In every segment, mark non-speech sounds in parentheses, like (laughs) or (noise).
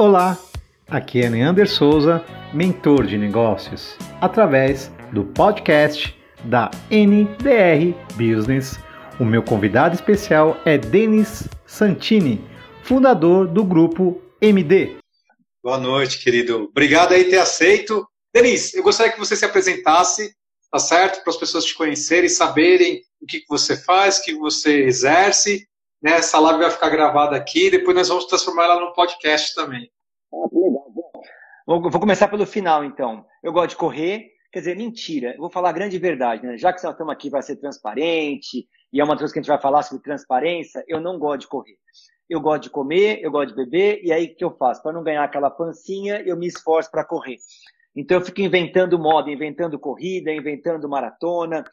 Olá, aqui é Neander Souza, mentor de negócios, através do podcast da NDR Business. O meu convidado especial é Denis Santini, fundador do grupo MD. Boa noite, querido. Obrigado aí ter aceito. Denis, eu gostaria que você se apresentasse, tá certo? Para as pessoas te conhecerem, saberem o que você faz, o que você exerce. Né? Essa live vai ficar gravada aqui, depois nós vamos transformar ela num podcast também. Ah, que legal. Vou, vou começar pelo final, então. Eu gosto de correr, quer dizer, mentira. Eu vou falar a grande verdade, né? Já que nós estamos aqui para ser transparente, e é uma coisa que a gente vai falar sobre transparência, eu não gosto de correr. Eu gosto de comer, eu gosto de beber, e aí o que eu faço? Para não ganhar aquela pancinha, eu me esforço para correr. Então eu fico inventando moda, inventando corrida, inventando maratona,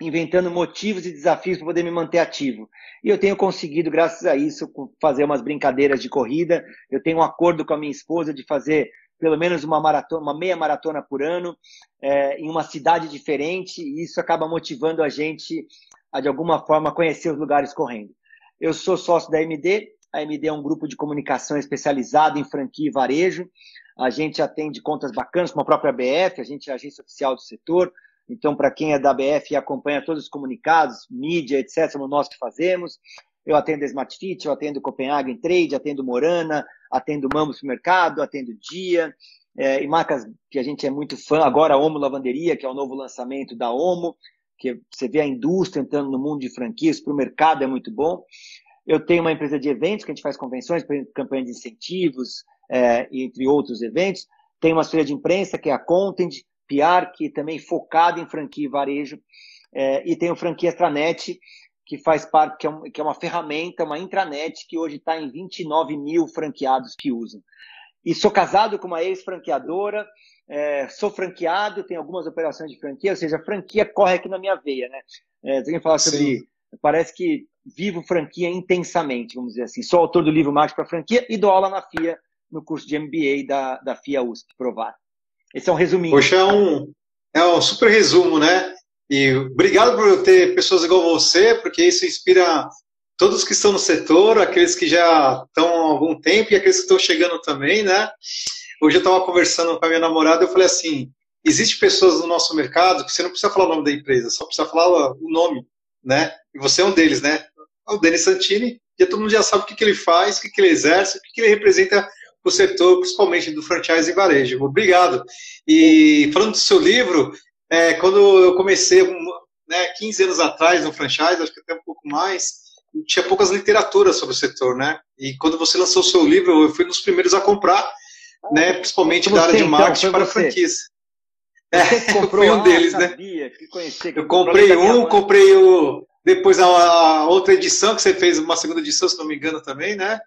inventando motivos e desafios para poder me manter ativo. E eu tenho conseguido, graças a isso, fazer umas brincadeiras de corrida. Eu tenho um acordo com a minha esposa de fazer pelo menos uma maratona, uma meia maratona por ano, é, em uma cidade diferente, e isso acaba motivando a gente a, de alguma forma, conhecer os lugares correndo. Eu sou sócio da MD, a MD é um grupo de comunicação especializado em franquia e varejo. A gente atende contas bacanas, como a própria BF, a gente é agência oficial do setor, então, para quem é da BF e acompanha todos os comunicados, mídia, etc., somos nós que fazemos. Eu atendo Smart Fit, eu atendo Copenhagen Trade, atendo Morana, atendo Mambo Supermercado, atendo Dia, é, e marcas que a gente é muito fã, agora a Omo Lavanderia, que é o novo lançamento da Omo, que você vê a indústria entrando no mundo de franquias, para o mercado é muito bom. Eu tenho uma empresa de eventos, que a gente faz convenções, campanhas de incentivos, é, entre outros eventos. Tenho uma assessoria de imprensa, que é a Content, PR, que também focado em franquia e varejo, é, e tem o Franquia Extranet, que faz parte, que é, um, que é uma ferramenta, uma intranet, que hoje está em 29 mil franqueados que usam. E sou casado com uma ex-franqueadora, é, sou franqueado, tenho algumas operações de franquia, ou seja, a franquia corre aqui na minha veia, né? É, tem que falar sobre. Sim. Parece que vivo franquia intensamente, vamos dizer assim. Sou autor do livro Marketing para Franquia e dou aula na FIA, no curso de MBA da, da FIA USP, provar. Esse é um resuminho. Poxa, é um, é um super resumo, né? E obrigado por ter pessoas igual você, porque isso inspira todos que estão no setor, aqueles que já estão há algum tempo e aqueles que estão chegando também, né? Hoje eu estava conversando com a minha namorada eu falei assim: existe pessoas no nosso mercado que você não precisa falar o nome da empresa, só precisa falar o nome, né? E você é um deles, né? O Denis Santini, e todo mundo já sabe o que, que ele faz, o que, que ele exerce, o que, que ele representa para o setor, principalmente do franchise e varejo. Obrigado. E falando do seu livro, é, quando eu comecei, né, 15 anos atrás no franchise, acho que até um pouco mais, tinha poucas literaturas sobre o setor, né? E quando você lançou o seu livro, eu fui um dos primeiros a comprar, né, principalmente da área de marketing para franquias. É, (laughs) eu fui um deles, ah, né? eu comprei um, comprei o depois a, a, outra edição que você fez, uma segunda edição, se não me engano também, né?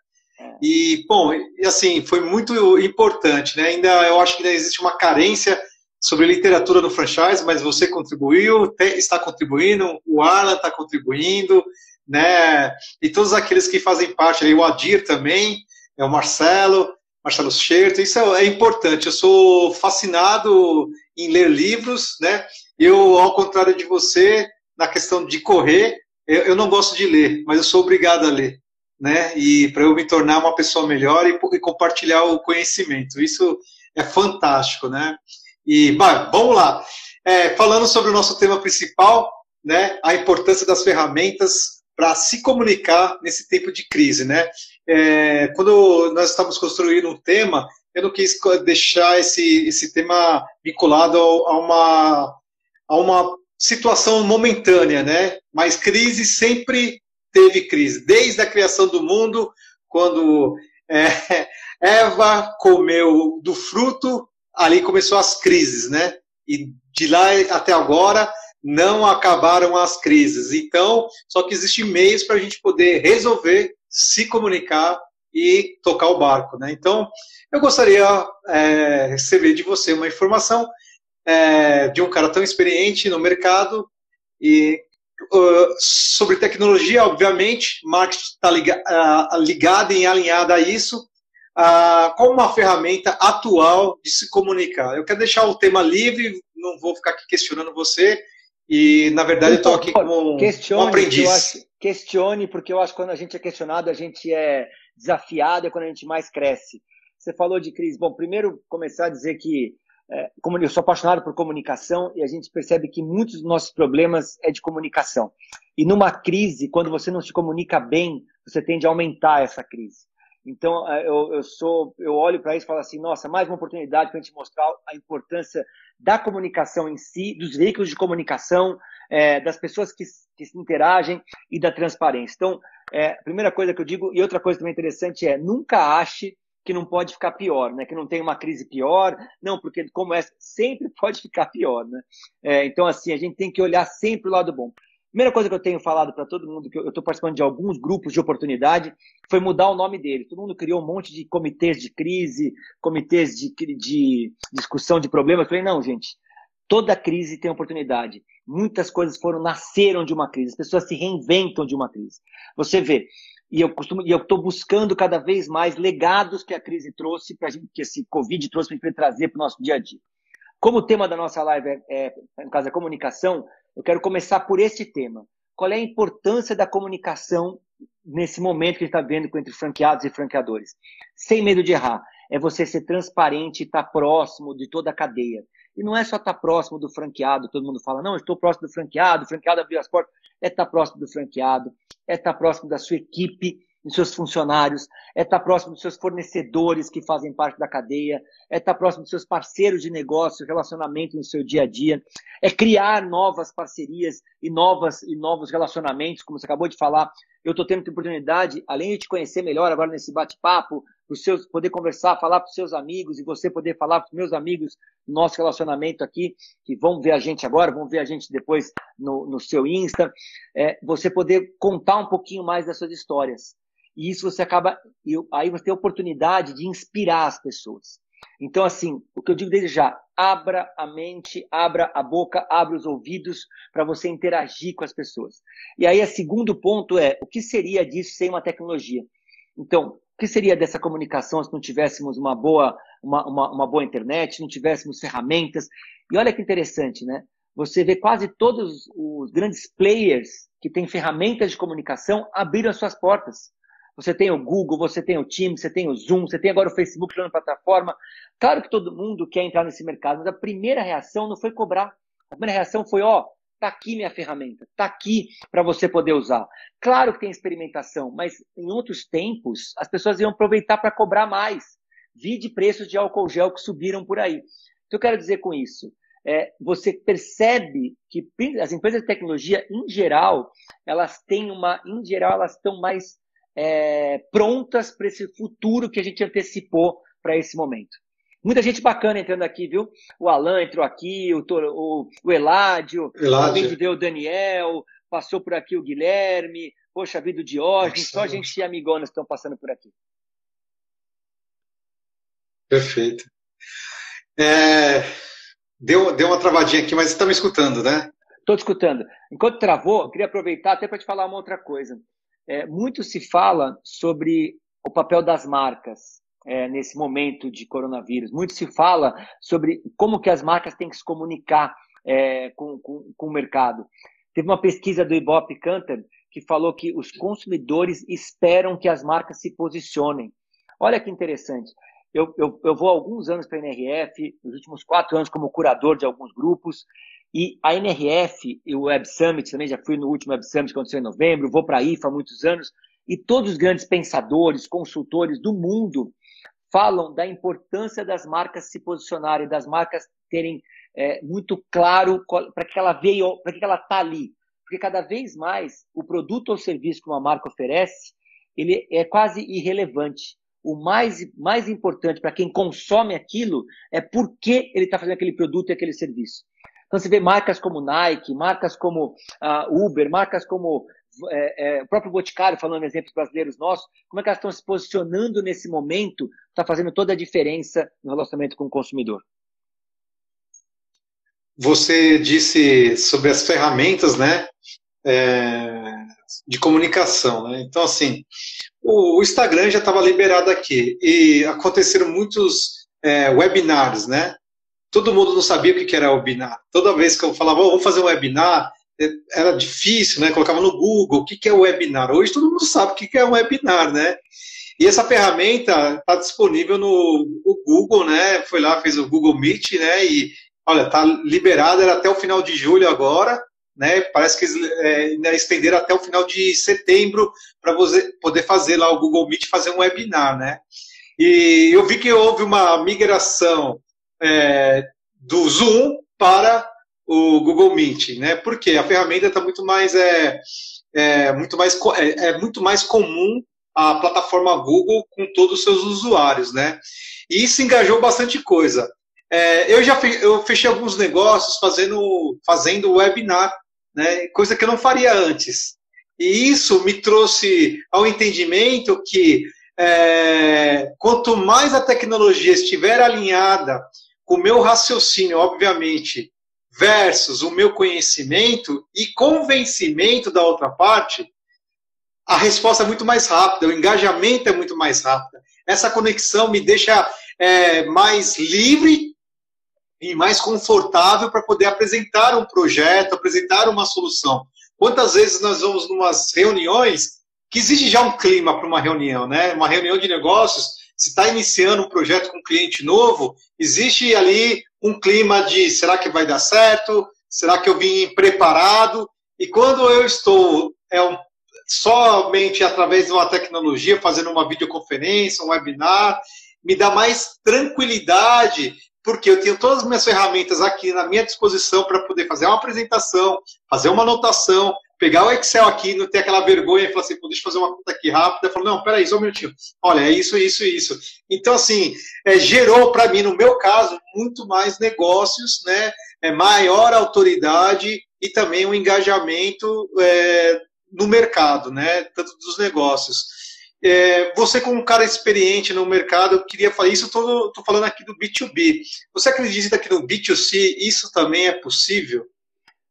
E, bom, e assim, foi muito importante, né? Ainda, eu acho que ainda existe uma carência sobre literatura no franchise, mas você contribuiu, está contribuindo, o Arlan está contribuindo, né? E todos aqueles que fazem parte, aí, o Adir também, é o Marcelo, Marcelo Scherto, isso é, é importante. Eu sou fascinado em ler livros, né? Eu, ao contrário de você, na questão de correr, eu, eu não gosto de ler, mas eu sou obrigado a ler né? E para eu me tornar uma pessoa melhor e, e, compartilhar o conhecimento. Isso é fantástico, né? E bah, vamos lá. É, falando sobre o nosso tema principal, né? A importância das ferramentas para se comunicar nesse tempo de crise, né? É, quando nós estamos construindo um tema, eu não quis deixar esse, esse tema vinculado a uma, a uma situação momentânea, né? Mas crise sempre teve crise. Desde a criação do mundo, quando é, (laughs) Eva comeu do fruto, ali começou as crises, né? E de lá até agora não acabaram as crises. Então, só que existem meios para a gente poder resolver, se comunicar e tocar o barco, né? Então, eu gostaria é, receber de você uma informação é, de um cara tão experiente no mercado e Uh, sobre tecnologia, obviamente, marketing está liga, uh, ligado e alinhado a isso, uh, como uma ferramenta atual de se comunicar. Eu quero deixar o tema livre, não vou ficar aqui questionando você, e na verdade eu estou aqui como questione, um aprendiz. Acho, questione, porque eu acho que quando a gente é questionado, a gente é desafiado, é quando a gente mais cresce. Você falou de crise. Bom, primeiro começar a dizer que é, eu sou apaixonado por comunicação e a gente percebe que muitos dos nossos problemas é de comunicação. E numa crise, quando você não se comunica bem, você tende a aumentar essa crise. Então, é, eu, eu sou, eu olho para isso e falo assim, nossa, mais uma oportunidade para a gente mostrar a importância da comunicação em si, dos veículos de comunicação, é, das pessoas que, que, se interagem e da transparência. Então, é, a primeira coisa que eu digo, e outra coisa também interessante é, nunca ache que não pode ficar pior, né? Que não tem uma crise pior, não, porque como essa sempre (laughs) pode ficar pior, né? É, então assim a gente tem que olhar sempre o lado bom. Primeira coisa que eu tenho falado para todo mundo, que eu estou participando de alguns grupos de oportunidade, foi mudar o nome dele. Todo mundo criou um monte de comitês de crise, comitês de, de discussão de problemas. Eu falei, não, gente, toda crise tem oportunidade. Muitas coisas foram, nasceram de uma crise. As pessoas se reinventam de uma crise. Você vê, e eu costumo, e eu estou buscando cada vez mais legados que a crise trouxe para gente, que esse Covid trouxe para trazer para o nosso dia a dia. Como o tema da nossa live é, é, no caso, a comunicação, eu quero começar por este tema. Qual é a importância da comunicação nesse momento que a gente está vendo entre franqueados e franqueadores? Sem medo de errar. É você ser transparente e estar tá próximo de toda a cadeia. E não é só estar tá próximo do franqueado, todo mundo fala, não, eu estou próximo do franqueado, o franqueado abriu as portas. É estar tá próximo do franqueado, é estar próximo da sua equipe, dos seus funcionários, é estar próximo dos seus fornecedores que fazem parte da cadeia, é estar próximo dos seus parceiros de negócio, relacionamento no seu dia a dia, é criar novas parcerias e novas e novos relacionamentos, como você acabou de falar. Eu estou tendo a oportunidade, além de te conhecer melhor agora nesse bate-papo, seus, poder conversar, falar para os seus amigos e você poder falar para os meus amigos nosso relacionamento aqui, que vão ver a gente agora, vão ver a gente depois no, no seu Insta, é, você poder contar um pouquinho mais das suas histórias. E isso você acaba, aí você tem a oportunidade de inspirar as pessoas. Então, assim, o que eu digo desde já, abra a mente, abra a boca, abra os ouvidos para você interagir com as pessoas. E aí, o segundo ponto é, o que seria disso sem uma tecnologia? Então, o que seria dessa comunicação se não tivéssemos uma boa, uma, uma, uma boa internet, não tivéssemos ferramentas? E olha que interessante, né? Você vê quase todos os grandes players que têm ferramentas de comunicação abriram as suas portas. Você tem o Google, você tem o Teams, você tem o Zoom, você tem agora o Facebook criando plataforma. Claro que todo mundo quer entrar nesse mercado, mas a primeira reação não foi cobrar. A primeira reação foi, ó, tá aqui minha ferramenta, tá aqui para você poder usar. Claro que tem experimentação, mas em outros tempos as pessoas iam aproveitar para cobrar mais. Vi de preços de álcool gel que subiram por aí. O que eu quero dizer com isso? É, você percebe que as empresas de tecnologia, em geral, elas têm uma, em geral, elas estão mais é, prontas para esse futuro que a gente antecipou para esse momento. Muita gente bacana entrando aqui, viu? O Alan entrou aqui, o, o, o Eládio, acabei de ver o Daniel, passou por aqui o Guilherme, poxa vida, o Diógenes, só gente amigona estão passando por aqui. Perfeito. É, deu, deu uma travadinha aqui, mas você está me escutando, né? Estou te escutando. Enquanto travou, queria aproveitar até para te falar uma outra coisa é, muito se fala sobre o papel das marcas é, nesse momento de coronavírus. Muito se fala sobre como que as marcas têm que se comunicar é, com, com, com, o mercado. Teve uma pesquisa do Ibope Cantor que falou que os consumidores esperam que as marcas se posicionem. Olha que interessante. Eu, eu, eu vou há alguns anos para a NRF, nos últimos quatro anos como curador de alguns grupos, e a NRF e o Web Summit, também já fui no último Web Summit que aconteceu em novembro, vou para a IFA há muitos anos, e todos os grandes pensadores, consultores do mundo falam da importância das marcas se posicionarem, das marcas terem é, muito claro para que ela veio, para que ela está ali. Porque cada vez mais o produto ou serviço que uma marca oferece, ele é quase irrelevante. O mais, mais importante para quem consome aquilo é por que ele está fazendo aquele produto e aquele serviço. Então você vê marcas como Nike, marcas como uh, Uber, marcas como é, é, o próprio Boticário, falando em exemplos brasileiros nossos, como é que elas estão se posicionando nesse momento, está fazendo toda a diferença no relacionamento com o consumidor. Você disse sobre as ferramentas, né, é, de comunicação, né? Então, assim, o, o Instagram já estava liberado aqui e aconteceram muitos é, webinars, né? todo mundo não sabia o que era webinar. Toda vez que eu falava, oh, fazer um webinar, era difícil, né? Colocava no Google o que, é webinar. Hoje todo mundo sabe o que, é um webinar, né? E essa ferramenta está disponível no Google, né? Foi lá, fez o Google Meet, né? E olha, está liberada era até o final de julho agora, né? Parece que eles é, estenderam até o final de setembro para você poder fazer lá o Google Meet, fazer um webinar, né? E eu vi que houve uma migração é, do Zoom para o Google Meet, né? Porque a ferramenta está muito mais é, é muito mais é, é, muito mais comum a plataforma Google com todos os seus usuários, né? E isso engajou bastante coisa. É, eu já fe, eu fechei alguns negócios fazendo fazendo webinar, né? Coisa que eu não faria antes. E isso me trouxe ao entendimento que é, quanto mais a tecnologia estiver alinhada com o meu raciocínio, obviamente, versus o meu conhecimento e convencimento da outra parte, a resposta é muito mais rápida, o engajamento é muito mais rápido. Essa conexão me deixa é, mais livre e mais confortável para poder apresentar um projeto, apresentar uma solução. Quantas vezes nós vamos numas reuniões que existe já um clima para uma reunião, né? Uma reunião de negócios, se está iniciando um projeto com um cliente novo, existe ali um clima de será que vai dar certo? Será que eu vim preparado? E quando eu estou é um, somente através de uma tecnologia, fazendo uma videoconferência, um webinar, me dá mais tranquilidade, porque eu tenho todas as minhas ferramentas aqui na minha disposição para poder fazer uma apresentação, fazer uma anotação, pegar o Excel aqui, não ter aquela vergonha e falar assim, deixa eu fazer uma conta aqui rápida. Falar, não, peraí, só um minutinho. Olha, é isso, isso, isso. Então, assim, é, gerou para mim, no meu caso, muito mais negócios, né? É, maior autoridade e também um engajamento é, no mercado, né? Tanto dos negócios. É, você, como um cara experiente no mercado, eu queria falar isso, estou falando aqui do B2B. Você acredita que no B2C isso também é possível?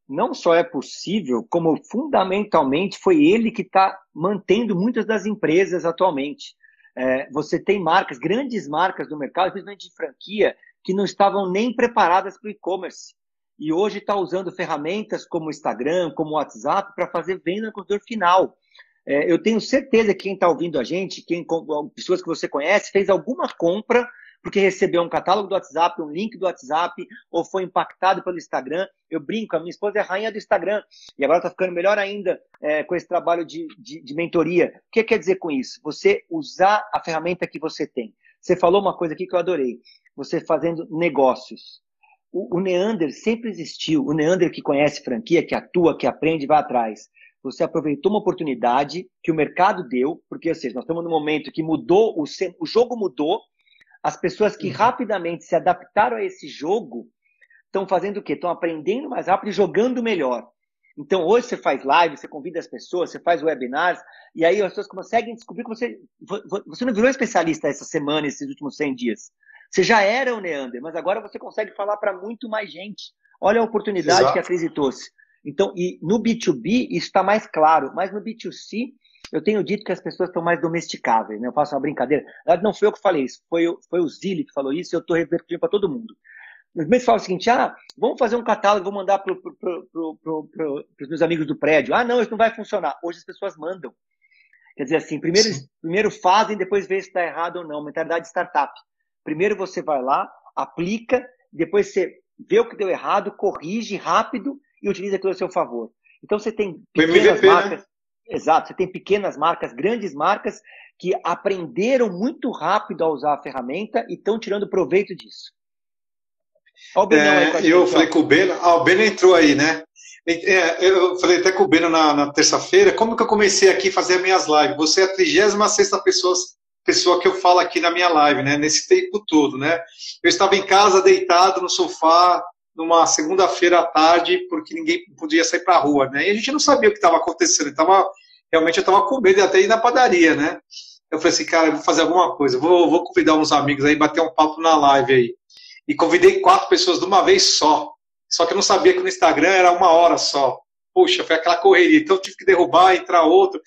não só é possível, como fundamentalmente foi ele que está mantendo muitas das empresas atualmente. É, você tem marcas, grandes marcas do mercado, principalmente de franquia, que não estavam nem preparadas para o e-commerce. E hoje está usando ferramentas como o Instagram, como o WhatsApp, para fazer venda no consumidor final. É, eu tenho certeza que quem está ouvindo a gente, quem, pessoas que você conhece, fez alguma compra porque recebeu um catálogo do WhatsApp, um link do WhatsApp, ou foi impactado pelo Instagram. Eu brinco, a minha esposa é rainha do Instagram, e agora está ficando melhor ainda é, com esse trabalho de, de, de mentoria. O que quer dizer com isso? Você usar a ferramenta que você tem. Você falou uma coisa aqui que eu adorei. Você fazendo negócios. O Neander sempre existiu. O Neander que conhece franquia, que atua, que aprende, vai atrás você aproveitou uma oportunidade que o mercado deu, porque, ou seja, nós estamos num momento que mudou, o, o jogo mudou, as pessoas que uhum. rapidamente se adaptaram a esse jogo estão fazendo o quê? Estão aprendendo mais rápido e jogando melhor. Então, hoje você faz live, você convida as pessoas, você faz webinars, e aí as pessoas conseguem descobrir que você, você não virou especialista essa semana, esses últimos 100 dias. Você já era o Neander, mas agora você consegue falar para muito mais gente. Olha a oportunidade Exato. que a crise trouxe. Então, e no B2B isso está mais claro, mas no B2C eu tenho dito que as pessoas estão mais domesticáveis, né? Eu faço uma brincadeira. Não foi eu que falei isso, foi, foi o Zili que falou isso e eu estou revertindo para todo mundo. Os meus falam o seguinte: ah, vamos fazer um catálogo, vou mandar para pro, pro, os meus amigos do prédio. Ah, não, isso não vai funcionar. Hoje as pessoas mandam. Quer dizer assim, primeiro, primeiro fazem, depois vê se está errado ou não. Mentalidade de startup. Primeiro você vai lá, aplica, depois você vê o que deu errado, corrige rápido e utiliza aquilo a seu favor. Então você tem pequenas MVP, né? marcas. Né? Exato, você tem pequenas marcas, grandes marcas que aprenderam muito rápido a usar a ferramenta e estão tirando proveito disso. É, eu falei com o Beno, ah, o Beno entrou aí, né? É, eu falei até com o Beno na, na terça-feira, como que eu comecei aqui a fazer minhas lives? Você é a 36 pessoa, pessoa que eu falo aqui na minha live, né? Nesse tempo todo, né? Eu estava em casa, deitado no sofá, numa segunda-feira à tarde, porque ninguém podia sair para a rua, né? E a gente não sabia o que estava acontecendo. Tava, realmente eu estava com medo até ir na padaria, né? Eu falei assim, cara, vou fazer alguma coisa, vou, vou convidar uns amigos aí, bater um papo na live aí. E convidei quatro pessoas de uma vez só. Só que eu não sabia que no Instagram era uma hora só. Puxa, foi aquela correria. Então eu tive que derrubar, entrar outro.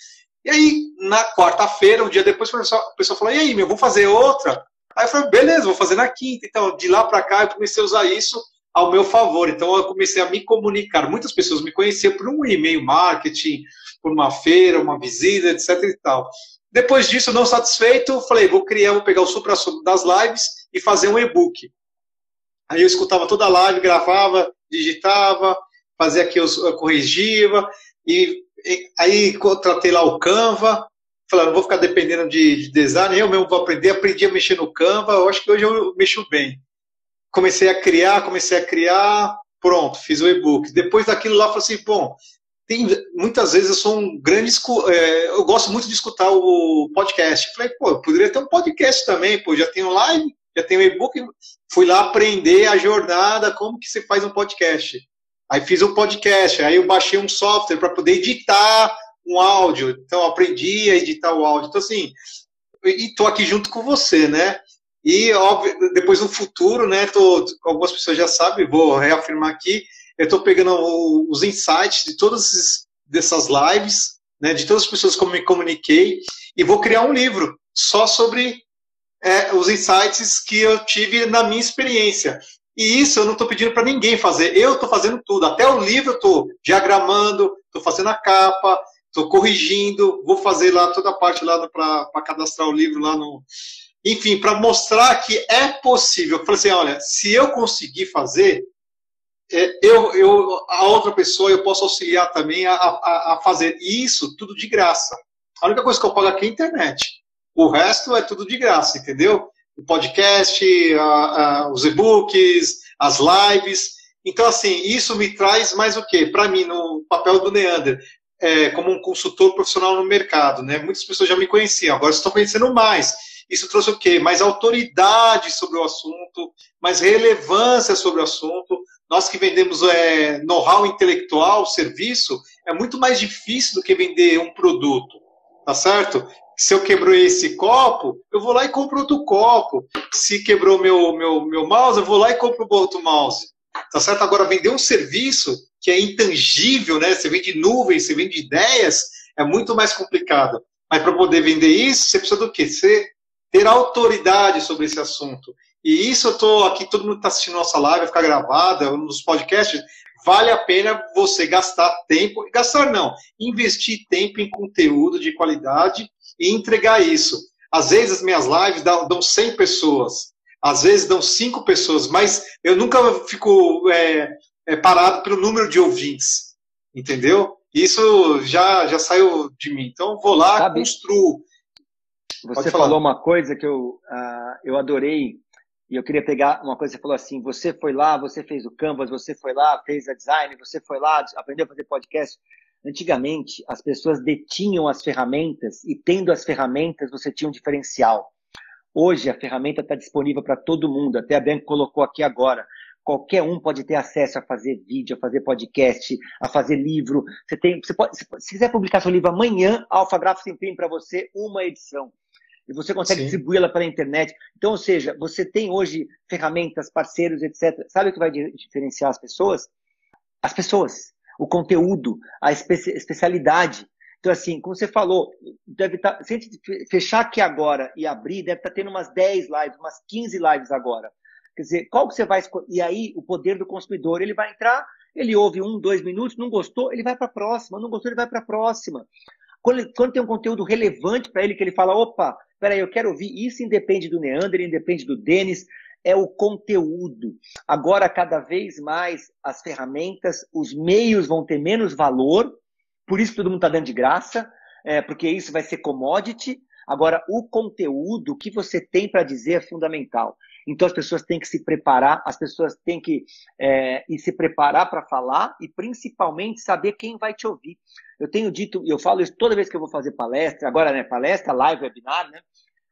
E aí, na quarta-feira, um dia depois, a pessoa falou: e aí, meu, vou fazer outra? Aí eu falei: beleza, vou fazer na quinta. Então, de lá para cá, eu comecei a usar isso ao meu favor. Então eu comecei a me comunicar. Muitas pessoas me conheciam por um e-mail marketing, por uma feira, uma visita, etc e tal. Depois disso, não satisfeito, falei, vou criar, vou pegar o supra das lives e fazer um e-book. Aí eu escutava toda a live, gravava, digitava, fazia aqui, eu corrigia, e, e aí contratei lá o Canva, falei, não vou ficar dependendo de, de, design, eu mesmo vou aprender, aprendi a mexer no Canva, eu acho que hoje eu mexo bem. Comecei a criar, comecei a criar, pronto, fiz o e-book. Depois daquilo lá, falei assim, bom, tem, muitas vezes eu sou um grande. É, eu gosto muito de escutar o podcast. Falei, pô, eu poderia ter um podcast também, pô, já tenho live, já tenho e-book. Fui lá aprender a jornada, como que se faz um podcast. Aí fiz um podcast, aí eu baixei um software para poder editar um áudio. Então, aprendi a editar o áudio. Então, assim, e tô aqui junto com você, né? E, óbvio, depois no futuro, né? Tô, algumas pessoas já sabem, vou reafirmar aqui eu estou pegando os insights de todas dessas lives, né, de todas as pessoas eu me comuniquei, e vou criar um livro só sobre é, os insights que eu tive na minha experiência. E isso eu não estou pedindo para ninguém fazer, eu estou fazendo tudo. Até o livro eu estou diagramando, estou fazendo a capa, estou corrigindo, vou fazer lá toda a parte lá para cadastrar o livro lá no. Enfim, para mostrar que é possível. Eu falei assim: olha, se eu conseguir fazer, é, eu, eu, a outra pessoa eu posso auxiliar também a, a, a, fazer isso tudo de graça. A única coisa que eu pago aqui é a internet. O resto é tudo de graça, entendeu? O podcast, a, os e-books, as lives. Então, assim, isso me traz mais o quê? Para mim, no papel do Neander, é, como um consultor profissional no mercado, né? Muitas pessoas já me conheciam, agora estão conhecendo mais. Isso trouxe o quê? Mais autoridade sobre o assunto, mais relevância sobre o assunto, nós que vendemos é, know-how intelectual, serviço, é muito mais difícil do que vender um produto, tá certo? Se eu quebrou esse copo, eu vou lá e compro outro copo. Se quebrou meu, meu, meu mouse, eu vou lá e compro outro mouse. Tá certo? Agora, vender um serviço que é intangível, né? Você vende nuvens, você vende ideias, é muito mais complicado. Mas para poder vender isso, você precisa do quê? Você ter autoridade sobre esse assunto. E isso eu estou aqui, todo mundo está assistindo nossa live, vai ficar gravada nos podcasts. Vale a pena você gastar tempo, gastar não, investir tempo em conteúdo de qualidade e entregar isso. Às vezes as minhas lives dão, dão 100 pessoas, às vezes dão 5 pessoas, mas eu nunca fico é, é, parado pelo número de ouvintes, entendeu? Isso já, já saiu de mim. Então, vou lá, Sabe, construo. Você falou uma coisa que eu, uh, eu adorei e eu queria pegar uma coisa que você falou assim: você foi lá, você fez o Canvas, você foi lá, fez a design, você foi lá, aprendeu a fazer podcast. Antigamente, as pessoas detinham as ferramentas e, tendo as ferramentas, você tinha um diferencial. Hoje, a ferramenta está disponível para todo mundo. Até a Bianca colocou aqui agora. Qualquer um pode ter acesso a fazer vídeo, a fazer podcast, a fazer livro. Você tem, você pode, se quiser publicar seu livro amanhã, a Alpha Graphics imprime para você uma edição e você consegue distribuí-la pela internet. Então, ou seja, você tem hoje ferramentas, parceiros, etc. Sabe o que vai diferenciar as pessoas? As pessoas, o conteúdo, a espe especialidade. Então, assim, como você falou, deve estar. Tá, se a gente fechar aqui agora e abrir, deve estar tá tendo umas 10 lives, umas 15 lives agora. Quer dizer, qual que você vai escolher? E aí, o poder do consumidor, ele vai entrar, ele ouve um, dois minutos, não gostou, ele vai para a próxima, não gostou, ele vai para a próxima. Quando, quando, tem um conteúdo relevante para ele, que ele fala, opa, peraí, eu quero ouvir, isso independe do Neander, independe do Denis, é o conteúdo. Agora, cada vez mais, as ferramentas, os meios vão ter menos valor, por isso todo mundo está dando de graça, é, porque isso vai ser commodity. Agora, o conteúdo, o que você tem para dizer é fundamental. Então as pessoas têm que se preparar, as pessoas têm que é, se preparar para falar e principalmente saber quem vai te ouvir. Eu tenho dito, e eu falo isso toda vez que eu vou fazer palestra, agora, né, palestra, live, webinar, né?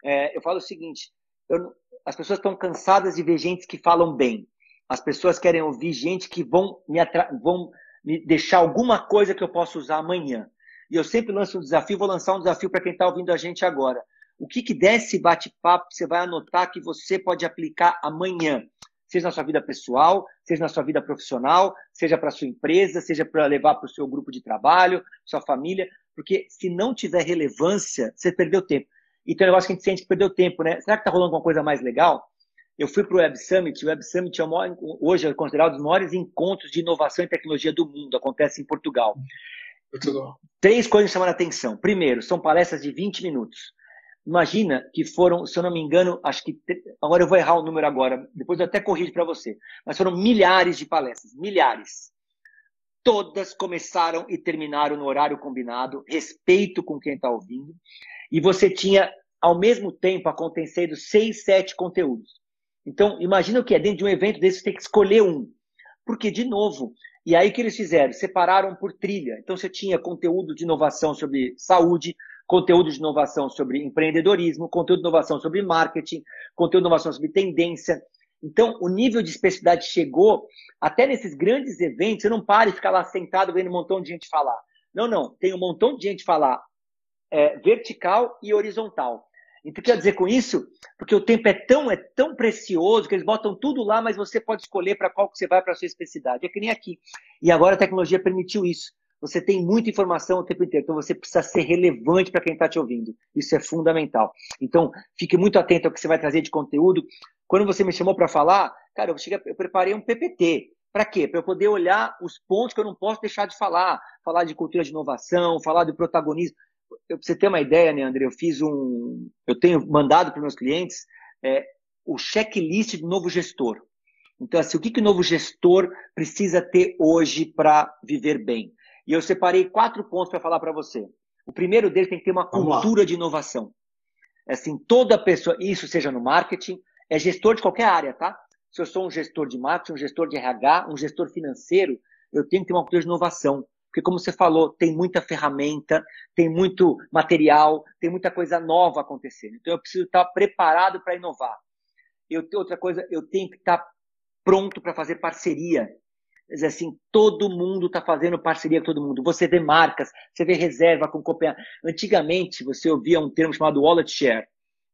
É, eu falo o seguinte: eu, as pessoas estão cansadas de ver gente que falam bem. As pessoas querem ouvir gente que vão me, vão me deixar alguma coisa que eu possa usar amanhã. E eu sempre lanço um desafio, vou lançar um desafio para quem está ouvindo a gente agora. O que, que desse bate-papo você vai anotar que você pode aplicar amanhã? Seja na sua vida pessoal, seja na sua vida profissional, seja para sua empresa, seja para levar para o seu grupo de trabalho, sua família, porque se não tiver relevância, você perdeu tempo. Então, eu acho que a gente sente que perdeu tempo, né? Será que está rolando alguma coisa mais legal? Eu fui para o Web Summit, o Web Summit é o maior, hoje é considerado um dos maiores encontros de inovação e tecnologia do mundo, acontece em Portugal. Portugal. Três coisas chamaram a atenção. Primeiro, são palestras de 20 minutos. Imagina que foram, se eu não me engano, acho que. Agora eu vou errar o número agora, depois eu até corrijo para você. Mas foram milhares de palestras, milhares. Todas começaram e terminaram no horário combinado, respeito com quem está ouvindo. E você tinha, ao mesmo tempo, acontecendo seis, sete conteúdos. Então, imagina o que é, dentro de um evento desse, você tem que escolher um. Porque, de novo, e aí o que eles fizeram? Separaram por trilha. Então, você tinha conteúdo de inovação sobre saúde, conteúdo de inovação sobre empreendedorismo, conteúdo de inovação sobre marketing, conteúdo de inovação sobre tendência. Então, o nível de especificidade chegou até nesses grandes eventos. Você não para e fica lá sentado vendo um montão de gente falar. Não, não. Tem um montão de gente falar é, vertical e horizontal. Então, quer dizer com isso? Porque o tempo é tão, é tão precioso que eles botam tudo lá, mas você pode escolher para qual que você vai para a sua especificidade. É que nem aqui. E agora a tecnologia permitiu isso. Você tem muita informação o tempo inteiro, então você precisa ser relevante para quem está te ouvindo. Isso é fundamental. Então, fique muito atento ao que você vai trazer de conteúdo. Quando você me chamou para falar, cara, eu, cheguei, eu preparei um PPT. Para quê? Para eu poder olhar os pontos que eu não posso deixar de falar. Falar de cultura de inovação, falar de protagonismo. Pra você ter uma ideia, né, André, eu fiz um. Eu tenho mandado para meus clientes é, o checklist do novo gestor. Então, assim, o que, que o novo gestor precisa ter hoje para viver bem? E eu separei quatro pontos para falar para você. O primeiro deles tem que ter uma cultura de inovação. É assim, toda pessoa, isso seja no marketing, é gestor de qualquer área, tá? Se eu sou um gestor de marketing, um gestor de RH, um gestor financeiro, eu tenho que ter uma cultura de inovação. Porque, como você falou, tem muita ferramenta, tem muito material, tem muita coisa nova acontecendo. Então, eu preciso estar preparado para inovar. Eu, outra coisa, eu tenho que estar pronto para fazer parceria dizer assim, todo mundo está fazendo parceria com todo mundo. Você vê marcas, você vê reserva com Copenhague. Antigamente, você ouvia um termo chamado wallet share. O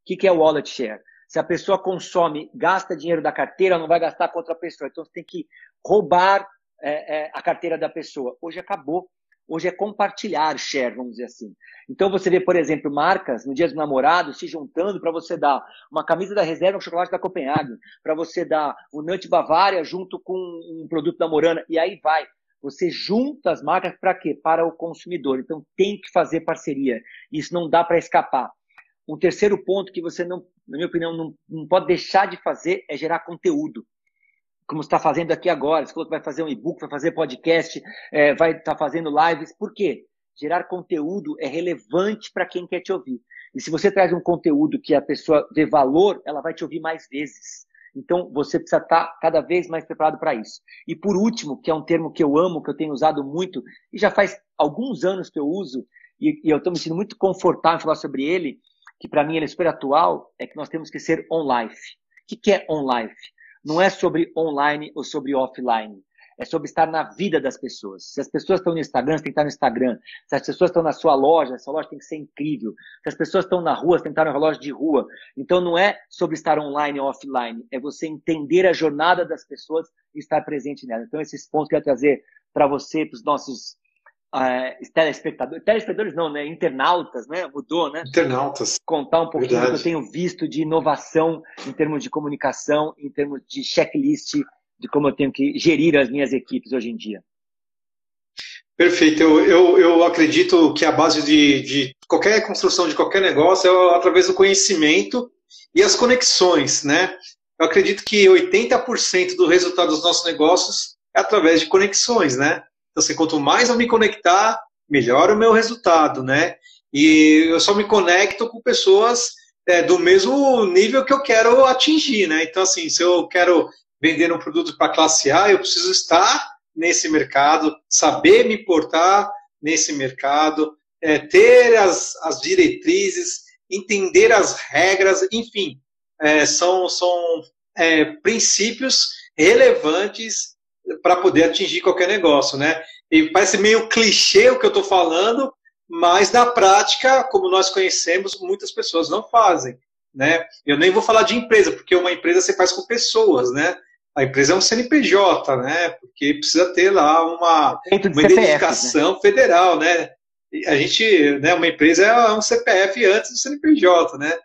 que, que é wallet share? Se a pessoa consome, gasta dinheiro da carteira, não vai gastar com outra pessoa. Então, você tem que roubar é, é, a carteira da pessoa. Hoje acabou. Hoje é compartilhar share, vamos dizer assim. Então você vê, por exemplo, marcas no Dia dos Namorados se juntando para você dar uma camisa da reserva, um chocolate da Copenhague, para você dar um Nut Bavária junto com um produto da Morana, e aí vai. Você junta as marcas para quê? Para o consumidor. Então tem que fazer parceria. Isso não dá para escapar. Um terceiro ponto que você não, na minha opinião, não, não pode deixar de fazer é gerar conteúdo como está fazendo aqui agora. Você falou que vai fazer um e-book, vai fazer podcast, é, vai estar tá fazendo lives. Por quê? Gerar conteúdo é relevante para quem quer te ouvir. E se você traz um conteúdo que a pessoa vê valor, ela vai te ouvir mais vezes. Então, você precisa estar tá cada vez mais preparado para isso. E por último, que é um termo que eu amo, que eu tenho usado muito, e já faz alguns anos que eu uso, e, e eu estou me sentindo muito confortável em falar sobre ele, que para mim ele é super atual, é que nós temos que ser on-life. O que, que é on-life? Não é sobre online ou sobre offline. É sobre estar na vida das pessoas. Se as pessoas estão no Instagram, você tem que estar no Instagram. Se as pessoas estão na sua loja, sua loja tem que ser incrível. Se as pessoas estão na rua, você tem que estar no relógio de rua. Então não é sobre estar online ou offline. É você entender a jornada das pessoas e estar presente nela. Então esses pontos que eu quero trazer para você, para os nossos uh, telespectadores, telespectadores não, né? Internautas, né? Mudou, né? Internautas. Contar um pouquinho Verdade. do que eu tenho visto de inovação em termos de comunicação, em termos de checklist, de como eu tenho que gerir as minhas equipes hoje em dia. Perfeito. Eu, eu, eu acredito que a base de, de qualquer construção de qualquer negócio é através do conhecimento e as conexões, né? Eu acredito que 80% do resultado dos nossos negócios é através de conexões, né? Então, assim, quanto mais eu me conectar, melhor o meu resultado, né? E eu só me conecto com pessoas é, do mesmo nível que eu quero atingir, né? Então, assim, se eu quero vender um produto para classe A, eu preciso estar nesse mercado, saber me portar nesse mercado, é, ter as, as diretrizes, entender as regras, enfim, é, são, são é, princípios relevantes para poder atingir qualquer negócio, né? E parece meio clichê o que eu estou falando, mas na prática, como nós conhecemos, muitas pessoas não fazem, né? Eu nem vou falar de empresa, porque uma empresa você faz com pessoas, né? A empresa é um CNPJ, né? Porque precisa ter lá uma, uma identificação né? federal, né? A gente, né, uma empresa é um CPF antes do CNPJ, né?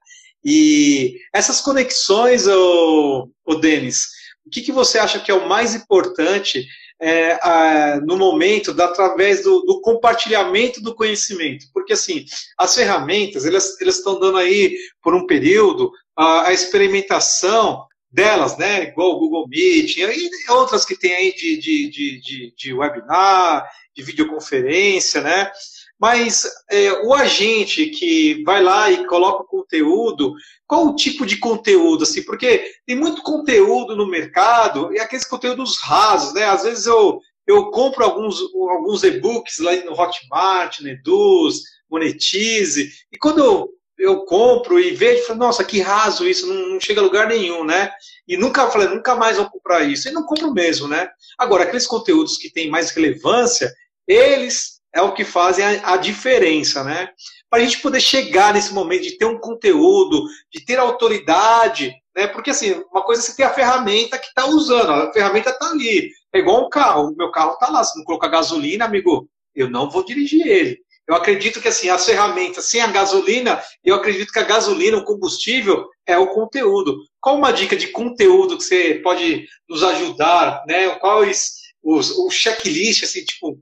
E essas conexões, o, o Denis, o que, que você acha que é o mais importante é, a, no momento, da, através do, do, compartilhamento do conhecimento. Porque, assim, as ferramentas, elas, elas estão dando aí, por um período, a, a, experimentação delas, né? Igual o Google Meet, e outras que tem aí de, de, de, de, de webinar, de videoconferência, né? Mas é, o agente que vai lá e coloca o conteúdo, qual o tipo de conteúdo, assim? Porque tem muito conteúdo no mercado e aqueles conteúdos rasos, né? Às vezes eu, eu compro alguns, alguns e-books lá no Hotmart, no Eduz, Monetize, e quando eu, eu compro e vejo, falo, nossa, que raso isso, não, não chega a lugar nenhum, né? E nunca falei, nunca mais vou comprar isso. E não compro mesmo, né? Agora, aqueles conteúdos que têm mais relevância, eles é o que fazem a, a diferença, né? Para a gente poder chegar nesse momento de ter um conteúdo, de ter autoridade, né? Porque assim, uma coisa é você ter a ferramenta que está usando, a ferramenta está ali. É igual um carro, o meu carro está lá, se não colocar gasolina, amigo, eu não vou dirigir ele. Eu acredito que assim, as ferramentas sem a gasolina, eu acredito que a gasolina, o combustível, é o conteúdo. Qual uma dica de conteúdo que você pode nos ajudar, né? Quais os, o checklist, assim, tipo,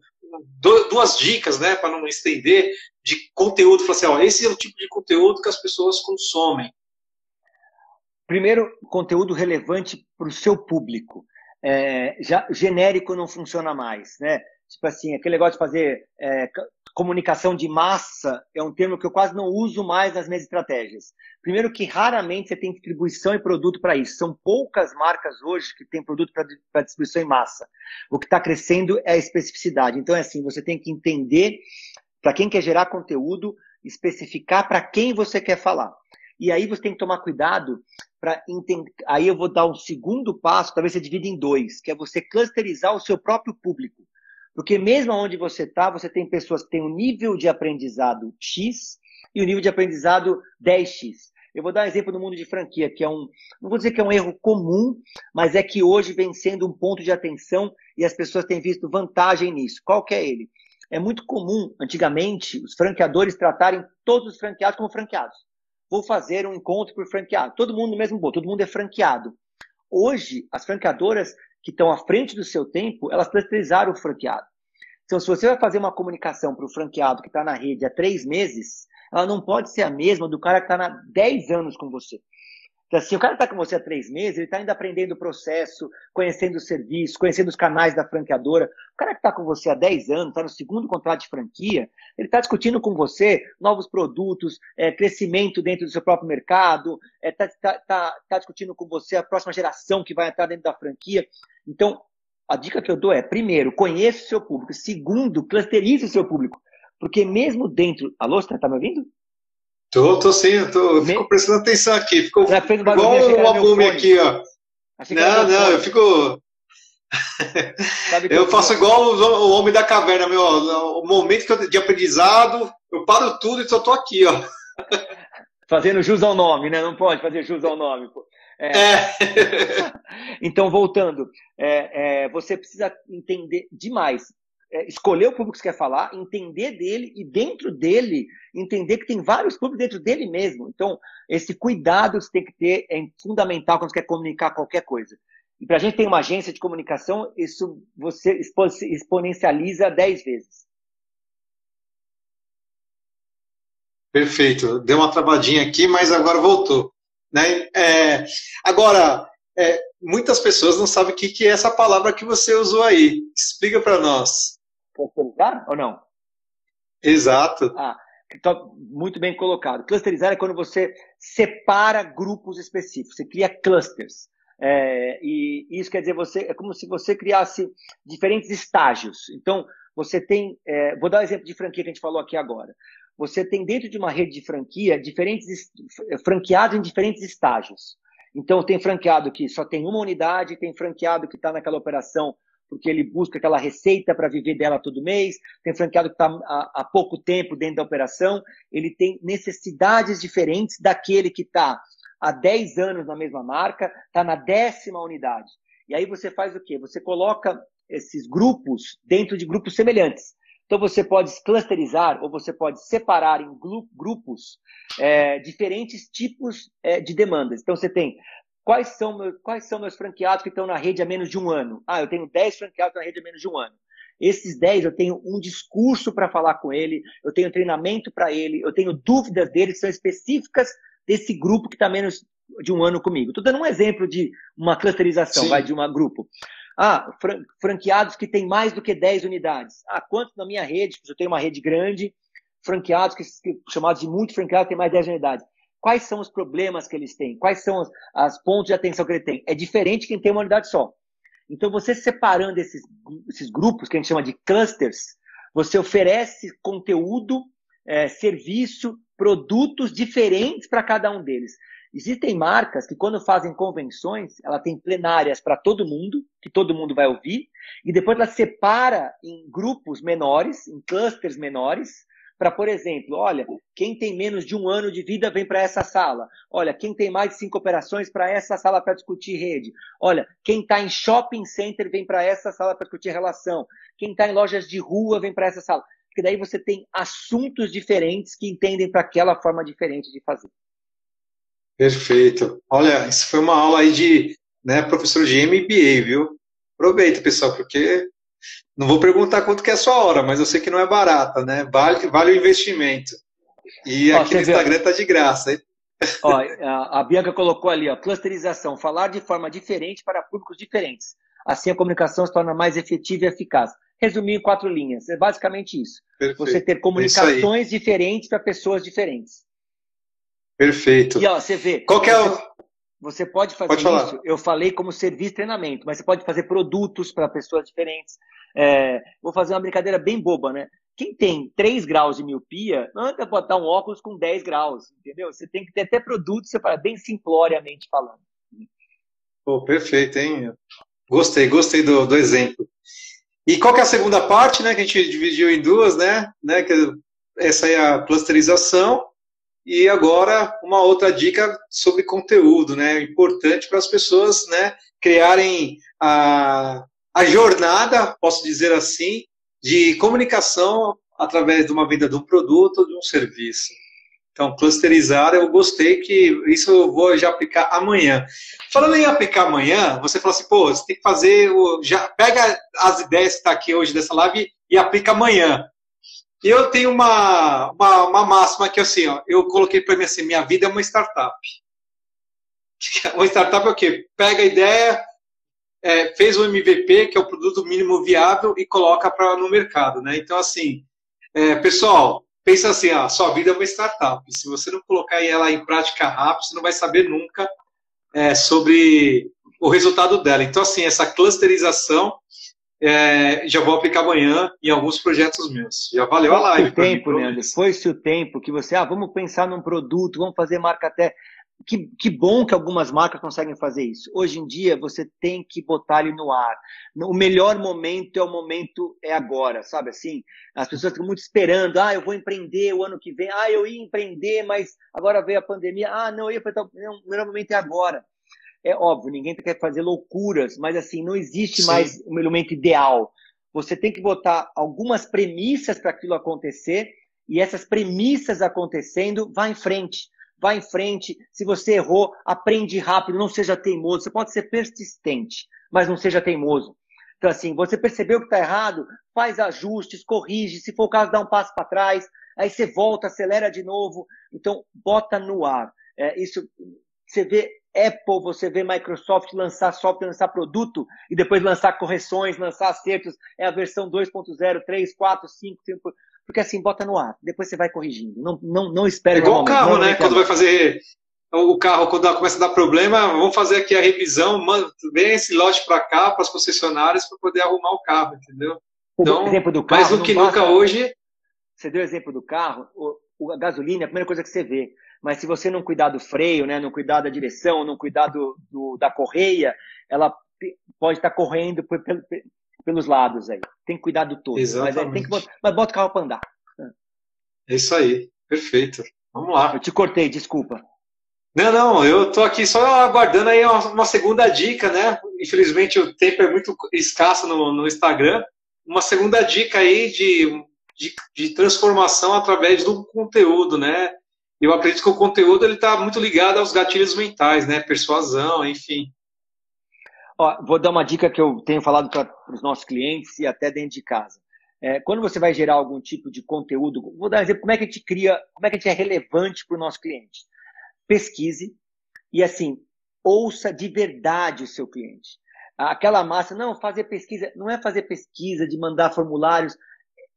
duas dicas, né, para não estender, de conteúdo. Falar assim, ó, esse é o tipo de conteúdo que as pessoas consomem. Primeiro, conteúdo relevante para o seu público. É, já, genérico não funciona mais, né? Tipo assim, aquele negócio de fazer é, comunicação de massa é um termo que eu quase não uso mais nas minhas estratégias. Primeiro que raramente você tem distribuição e produto para isso. São poucas marcas hoje que têm produto para distribuição em massa. O que está crescendo é a especificidade. Então é assim, você tem que entender para quem quer gerar conteúdo, especificar para quem você quer falar. E aí você tem que tomar cuidado para entender. Aí eu vou dar um segundo passo, talvez você divida em dois, que é você clusterizar o seu próprio público. Porque mesmo onde você está, você tem pessoas que têm um nível de aprendizado X e o um nível de aprendizado 10X. Eu vou dar um exemplo no mundo de franquia, que é um, não vou dizer que é um erro comum, mas é que hoje vem sendo um ponto de atenção e as pessoas têm visto vantagem nisso. Qual que é ele? É muito comum, antigamente, os franqueadores tratarem todos os franqueados como franqueados. Vou fazer um encontro por franqueado. Todo mundo no mesmo boto, todo mundo é franqueado. Hoje, as franqueadoras que estão à frente do seu tempo, elas terceirizaram o franqueado. Então, se você vai fazer uma comunicação para o franqueado que está na rede há três meses, ela não pode ser a mesma do cara que está há dez anos com você. Então, assim, o cara está com você há três meses, ele está ainda aprendendo o processo, conhecendo o serviço, conhecendo os canais da franqueadora. O cara que está com você há 10 anos, está no segundo contrato de franquia, ele está discutindo com você novos produtos, é, crescimento dentro do seu próprio mercado, está é, tá, tá, tá discutindo com você a próxima geração que vai entrar dentro da franquia. Então, a dica que eu dou é, primeiro, conheça o seu público. Segundo, clusterize o seu público. Porque mesmo dentro... Alô, você está me ouvindo? Tô, tô sim, tô, Me... fico prestando atenção aqui. Ficou igual o abume aqui, ó. Não, não, eu fico. (laughs) eu faço igual o, homem da caverna, meu. O momento eu, de aprendizado, eu paro tudo e só tô aqui, ó. (laughs) Fazendo jus ao nome, né? Não pode fazer jus ao nome. Pô. É. É. (laughs) então, voltando, é, é, você precisa entender demais é, escolher o público que você quer falar, entender dele e dentro dele entender que tem vários públicos dentro dele mesmo. Então, esse cuidado você tem que ter é fundamental quando você quer comunicar qualquer coisa. E para a gente ter uma agência de comunicação, isso você exponencializa 10 vezes. Perfeito. Deu uma travadinha aqui, mas agora voltou. Né? É, agora, é, muitas pessoas não sabem o que, que é essa palavra que você usou aí. Explica para nós. Clusterizar ou não? Exato. Ah, então, muito bem colocado. Clusterizar é quando você separa grupos específicos, você cria clusters. É, e isso quer dizer você é como se você criasse diferentes estágios. Então, você tem, é, vou dar um exemplo de franquia que a gente falou aqui agora. Você tem dentro de uma rede de franquia diferentes franqueados em diferentes estágios. Então, tem franqueado que só tem uma unidade, tem franqueado que está naquela operação porque ele busca aquela receita para viver dela todo mês, tem franqueado que está há, há, pouco tempo dentro da operação, ele tem necessidades diferentes daquele que está há 10 anos na mesma marca, está na décima unidade. E aí você faz o quê? Você coloca esses grupos dentro de grupos semelhantes. Então você pode clusterizar ou você pode separar em grupos é, diferentes tipos é, de demandas. Então você tem quais são, meus, quais são meus franqueados que estão na rede há menos de um ano? Ah, eu tenho 10 franqueados na rede há menos de um ano. Esses 10 eu tenho um discurso para falar com ele, eu tenho treinamento para ele, eu tenho dúvidas dele que são específicas desse grupo que está menos de um ano comigo. Estou dando um exemplo de uma clusterização, Sim. vai, de um grupo. Ah, franqueados que têm mais do que 10 unidades. Ah, quantos na minha rede, eu tenho uma rede grande, franqueados que, que chamados de muito franqueados têm mais de 10 unidades. Quais são os problemas que eles têm? Quais são os, as pontos de atenção que ele tem? É diferente quem tem uma unidade só. Então, você separando esses, esses grupos, que a gente chama de clusters, você oferece conteúdo, é, serviço, produtos diferentes para cada um deles. Existem marcas que, quando fazem convenções, ela tem plenárias para todo mundo, que todo mundo vai ouvir, e depois ela separa em grupos menores, em clusters menores, para, por exemplo, olha, quem tem menos de um ano de vida vem para essa sala. Olha, quem tem mais de cinco operações para essa sala para discutir rede. Olha, quem está em shopping center vem para essa sala para discutir relação. Quem está em lojas de rua vem para essa sala. Porque daí você tem assuntos diferentes que entendem para aquela forma diferente de fazer. Perfeito. Olha, isso foi uma aula aí de né, professor de MBA, viu? Aproveita, pessoal, porque não vou perguntar quanto que é a sua hora, mas eu sei que não é barata, né? Vale, vale o investimento. E ó, aqui no Instagram está de graça, hein? Ó, a, Bianca colocou ali, ó, clusterização, falar de forma diferente para públicos diferentes. Assim a comunicação se torna mais efetiva e eficaz. Resumir em quatro linhas, é basicamente isso. Perfeito. Você ter comunicações diferentes para pessoas diferentes. Perfeito. E ó, você vê. Qual que é o... Você pode fazer pode isso, eu falei como serviço treinamento, mas você pode fazer produtos para pessoas diferentes. É, vou fazer uma brincadeira bem boba, né? Quem tem 3 graus de miopia, anda botar um óculos com 10 graus, entendeu? Você tem que ter até produtos separados, bem simploriamente falando. Pô, perfeito, hein? Gostei, gostei do, do exemplo. E qual que é a segunda parte, né? Que a gente dividiu em duas, né? né que essa é a clusterização e agora, uma outra dica sobre conteúdo, né? Importante para as pessoas, né? Criarem a, a jornada, posso dizer assim, de comunicação através de uma venda de um produto ou de um serviço. Então, clusterizar, eu gostei que isso eu vou já aplicar amanhã. Falando em aplicar amanhã, você falou assim, pô, você tem que fazer, o, já pega as ideias que está aqui hoje dessa live e aplica amanhã. Eu tenho uma, uma, uma máxima que assim, ó, eu coloquei para mim assim, minha vida é uma startup. (laughs) Uma startup é o quê? Pega a ideia, é, fez o MVP, que é o produto mínimo viável, e coloca para no mercado, né? Então, assim, é, pessoal, pensa assim, ó, sua vida é uma startup. Se você não colocar ela em prática rápido, você não vai saber nunca é, sobre o resultado dela. Então, assim, essa clusterização é, já vou aplicar amanhã em alguns projetos meus. Já valeu a live. Foi o tempo, Leandro, foi-se o tempo que você, ah, vamos pensar num produto, vamos fazer marca até. Que, que bom que algumas marcas conseguem fazer isso. Hoje em dia, você tem que botar ele no ar. O melhor momento é o momento, é agora, sabe assim? As pessoas estão muito esperando, ah, eu vou empreender o ano que vem, ah, eu ia empreender, mas agora veio a pandemia, ah, não, eu ia não, o melhor momento é agora. É óbvio, ninguém quer fazer loucuras, mas assim, não existe Sim. mais um elemento ideal. Você tem que botar algumas premissas para aquilo acontecer, e essas premissas acontecendo, vá em frente. Vá em frente. Se você errou, aprende rápido, não seja teimoso. Você pode ser persistente, mas não seja teimoso. Então, assim, você percebeu que está errado, faz ajustes, corrige. Se for o caso, dá um passo para trás. Aí você volta, acelera de novo. Então, bota no ar. É, isso você vê Apple, você vê Microsoft lançar software, lançar produto e depois lançar correções, lançar acertos. É a versão 2.0, 3, 4, 5, 5. Porque assim, bota no ar. Depois você vai corrigindo. Não, não, não espere. É igual o carro, né? Quando vai fazer o carro, quando começa a dar problema, vamos fazer aqui a revisão, manda, vem esse lote para cá, para as concessionárias, para poder arrumar o carro, entendeu? Então, exemplo do carro, mais do que nunca hoje. Você deu o exemplo do carro, o, o, a gasolina é a primeira coisa que você vê mas se você não cuidar do freio, né, não cuidar da direção, não cuidar do, do da correia, ela pode estar correndo por, por, pelos lados aí. Tem que cuidar do todo. Exatamente. Mas, tem que botar, mas bota o carro para andar. É isso aí, perfeito. Vamos lá. Eu te cortei, desculpa. Não, não, eu tô aqui só aguardando aí uma, uma, segunda dica, né? Infelizmente o tempo é muito escasso no, no Instagram. Uma segunda dica aí de de, de transformação através do conteúdo, né? Eu acredito que o conteúdo ele está muito ligado aos gatilhos mentais, né? Persuasão, enfim. Ó, vou dar uma dica que eu tenho falado para os nossos clientes e até dentro de casa. É, quando você vai gerar algum tipo de conteúdo, vou dar um exemplo, como é que a gente cria, como é que a gente é relevante para o nosso cliente? Pesquise e assim, ouça de verdade o seu cliente. Aquela massa, não, fazer pesquisa, não é fazer pesquisa de mandar formulários,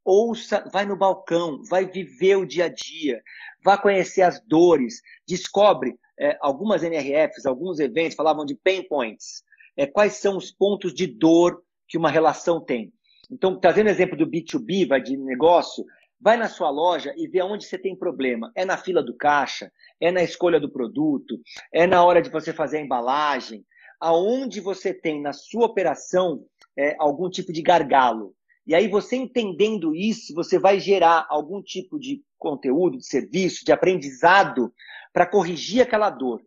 ouça, vai no balcão, vai viver o dia a dia, vá conhecer as dores, descobre é, algumas NRFs, alguns eventos falavam de pain points, é, quais são os pontos de dor que uma relação tem. Então, trazendo exemplo do B2B, vai de negócio, vai na sua loja e vê onde você tem problema. É na fila do caixa, é na escolha do produto, é na hora de você fazer a embalagem, aonde você tem na sua operação é, algum tipo de gargalo. E aí, você entendendo isso, você vai gerar algum tipo de conteúdo, de serviço, de aprendizado para corrigir aquela dor.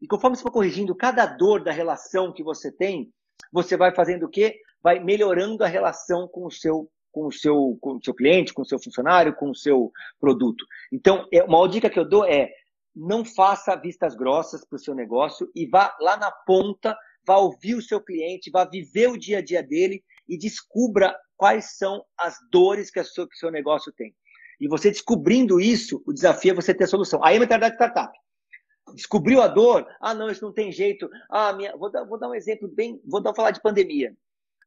E conforme você for corrigindo cada dor da relação que você tem, você vai fazendo o quê? Vai melhorando a relação com o seu com o seu, com o seu cliente, com o seu funcionário, com o seu produto. Então, é, uma dica que eu dou é não faça vistas grossas para o seu negócio e vá lá na ponta, vá ouvir o seu cliente, vá viver o dia a dia dele e descubra quais são as dores que, seu, que o seu negócio tem. E você descobrindo isso, o desafio é você ter a solução. Aí é mentalidade startup. Descobriu a dor? Ah, não, isso não tem jeito. Ah, minha... vou, dar, vou dar um exemplo bem. Vou dar, falar de pandemia.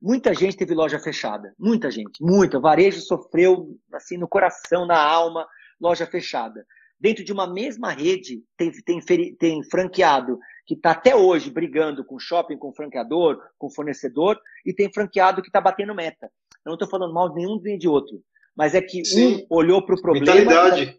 Muita gente teve loja fechada. Muita gente. Muita. Varejo sofreu assim no coração, na alma, loja fechada. Dentro de uma mesma rede, tem, tem, tem franqueado que está até hoje brigando com shopping, com franqueador, com fornecedor, e tem franqueado que está batendo meta. Eu não estou falando mal de nenhum nem de outro. Mas é que Sim. um olhou para o problema. Mentalidade.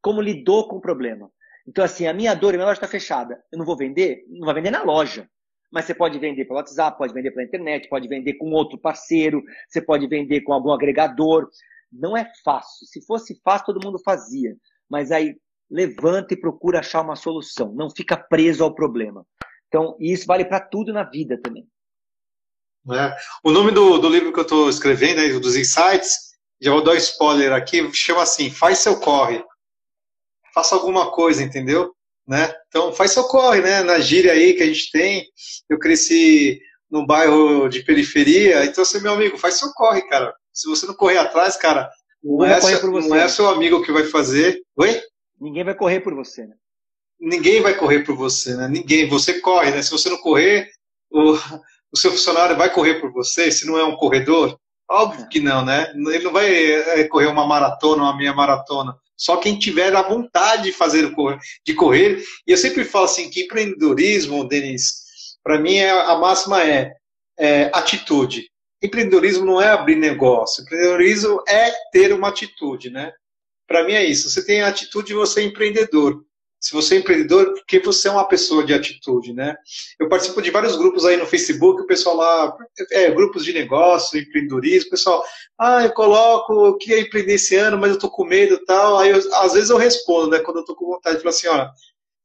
Como lidou com o problema. Então, assim, a minha dor, a minha loja está fechada. Eu não vou vender? Não vai vender na loja. Mas você pode vender pelo WhatsApp, pode vender pela internet, pode vender com outro parceiro, você pode vender com algum agregador. Não é fácil. Se fosse fácil, todo mundo fazia. Mas aí levanta e procura achar uma solução. Não fica preso ao problema. Então, isso vale para tudo na vida também. É. O nome do, do livro que eu estou escrevendo, aí, dos insights, já vou dar um spoiler aqui, chama assim, Faz Seu Corre faça alguma coisa, entendeu? Né? Então faz seu corre, né? Na gíria aí que a gente tem, eu cresci num bairro de periferia, então você, meu amigo, faz seu corre, cara. Se você não correr atrás, cara, não, é, seu, não é seu amigo que vai fazer. Oi? Ninguém vai correr por você, né? Ninguém vai correr por você, né? Ninguém. Você corre, né? Se você não correr, o, o seu funcionário vai correr por você, se não é um corredor. Óbvio é. que não, né? Ele não vai é, correr uma maratona, uma meia maratona. Só quem tiver a vontade de fazer de correr. E eu sempre falo assim que empreendedorismo, Denis, para mim é, a máxima é, é atitude. Empreendedorismo não é abrir negócio. Empreendedorismo é ter uma atitude, né? Para mim é isso. Você tem a atitude, você é empreendedor se você é empreendedor, porque você é uma pessoa de atitude, né? Eu participo de vários grupos aí no Facebook, o pessoal lá, é, grupos de negócio, empreendedorismo, o pessoal, ah, eu coloco, eu queria empreender esse ano, mas eu tô com medo tal. Aí, eu, às vezes eu respondo, né, quando eu tô com vontade, eu falo assim, ó,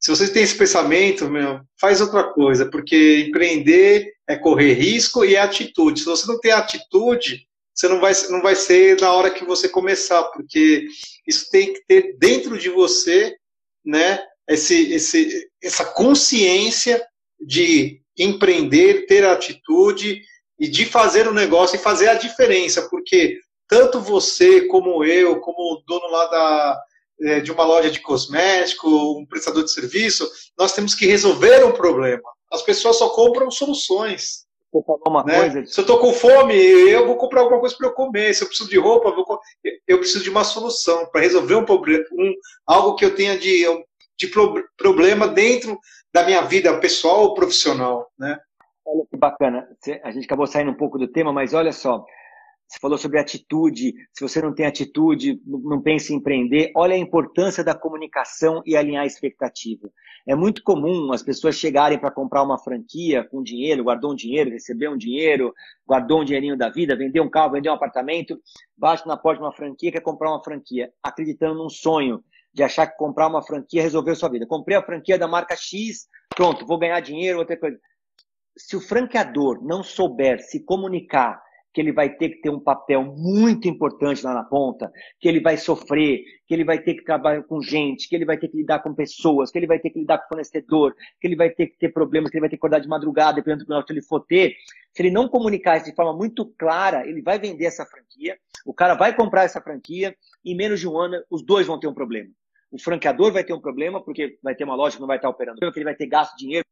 se você tem esse pensamento, meu, faz outra coisa, porque empreender é correr risco e é atitude. Se você não tem atitude, você não vai, não vai ser na hora que você começar, porque isso tem que ter dentro de você né, esse, esse, essa consciência de empreender, ter atitude e de fazer o um negócio e fazer a diferença, porque tanto você como eu, como dono lá da, é, de uma loja de cosmético, um prestador de serviço, nós temos que resolver um problema. As pessoas só compram soluções. Uma né? coisa... Se eu estou com fome, eu vou comprar alguma coisa para eu comer. Se eu preciso de roupa, eu, vou... eu preciso de uma solução para resolver um problema, um, algo que eu tenha de, de pro... problema dentro da minha vida pessoal ou profissional. Né? Olha que bacana. A gente acabou saindo um pouco do tema, mas olha só. Você falou sobre atitude. Se você não tem atitude, não pense em empreender. Olha a importância da comunicação e alinhar a expectativa. É muito comum as pessoas chegarem para comprar uma franquia com dinheiro, guardou um dinheiro, recebeu um dinheiro, guardou um dinheirinho da vida, vendeu um carro, vendeu um apartamento, bate na porta de uma franquia, quer comprar uma franquia, acreditando num sonho de achar que comprar uma franquia resolveu sua vida. Comprei a franquia da marca X, pronto, vou ganhar dinheiro, outra coisa. Se o franqueador não souber se comunicar que ele vai ter que ter um papel muito importante lá na ponta, que ele vai sofrer, que ele vai ter que trabalhar com gente, que ele vai ter que lidar com pessoas, que ele vai ter que lidar com fornecedor, que ele vai ter que ter problemas, que ele vai ter que acordar de madrugada, dependendo do que ele for ter. Se ele não comunicar isso de forma muito clara, ele vai vender essa franquia, o cara vai comprar essa franquia, e em menos de um ano os dois vão ter um problema. O franqueador vai ter um problema, porque vai ter uma loja que não vai estar operando, porque ele vai ter gasto dinheiro,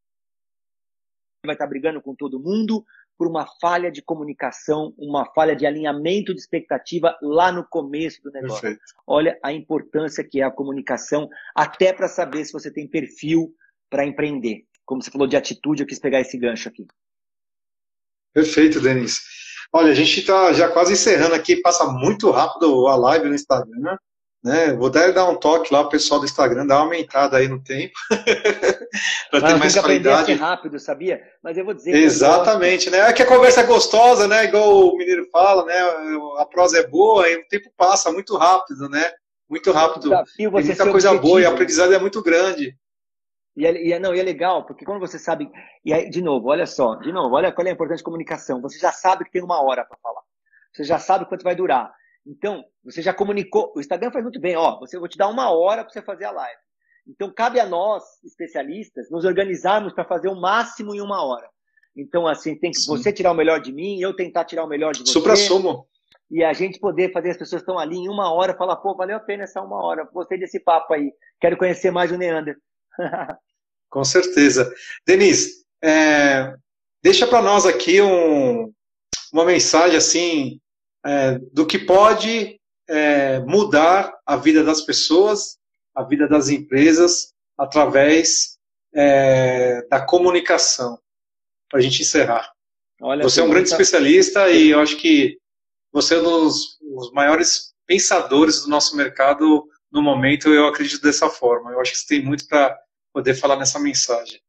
vai estar brigando com todo mundo, por uma falha de comunicação, uma falha de alinhamento de expectativa lá no começo do negócio. Perfeito. Olha a importância que é a comunicação, até para saber se você tem perfil para empreender. Como você falou de atitude, eu quis pegar esse gancho aqui. Perfeito, Denis. Olha, a gente está já quase encerrando aqui, passa muito rápido a live no Instagram, né? Né? Vou dar, dar um toque lá, o pessoal do Instagram, dar uma aumentada aí no tempo. (laughs) para ter mais qualidade. rápido, sabia? Mas eu vou dizer. Exatamente, né? É que a conversa é gostosa, né? Igual o mineiro fala, né? A prosa é boa e o tempo passa muito rápido, né? Muito rápido. Tem muita coisa objetivo. boa e o aprendizado é muito grande. E é, e é, não, e é legal, porque quando você sabe. E aí, de novo, olha só, de novo, olha qual é a importância de comunicação. Você já sabe que tem uma hora para falar. Você já sabe quanto vai durar. Então, você já comunicou. O Instagram faz muito bem, ó. Você, vou te dar uma hora para você fazer a live. Então, cabe a nós, especialistas, nos organizarmos para fazer o máximo em uma hora. Então, assim, tem que Sim. você tirar o melhor de mim, eu tentar tirar o melhor de você. Supra-sumo. E a gente poder fazer as pessoas estão ali em uma hora, falar, pô, valeu a pena essa uma hora. Gostei desse papo aí. Quero conhecer mais o Neander. (laughs) Com certeza. Denise, é, deixa para nós aqui um, uma mensagem assim é, do que pode é, mudar a vida das pessoas, a vida das empresas, através é, da comunicação. Para a gente encerrar. Olha, você é um grande tá... especialista e eu acho que você é um dos, maiores pensadores do nosso mercado no momento. Eu acredito dessa forma. Eu acho que você tem muito para poder falar nessa mensagem.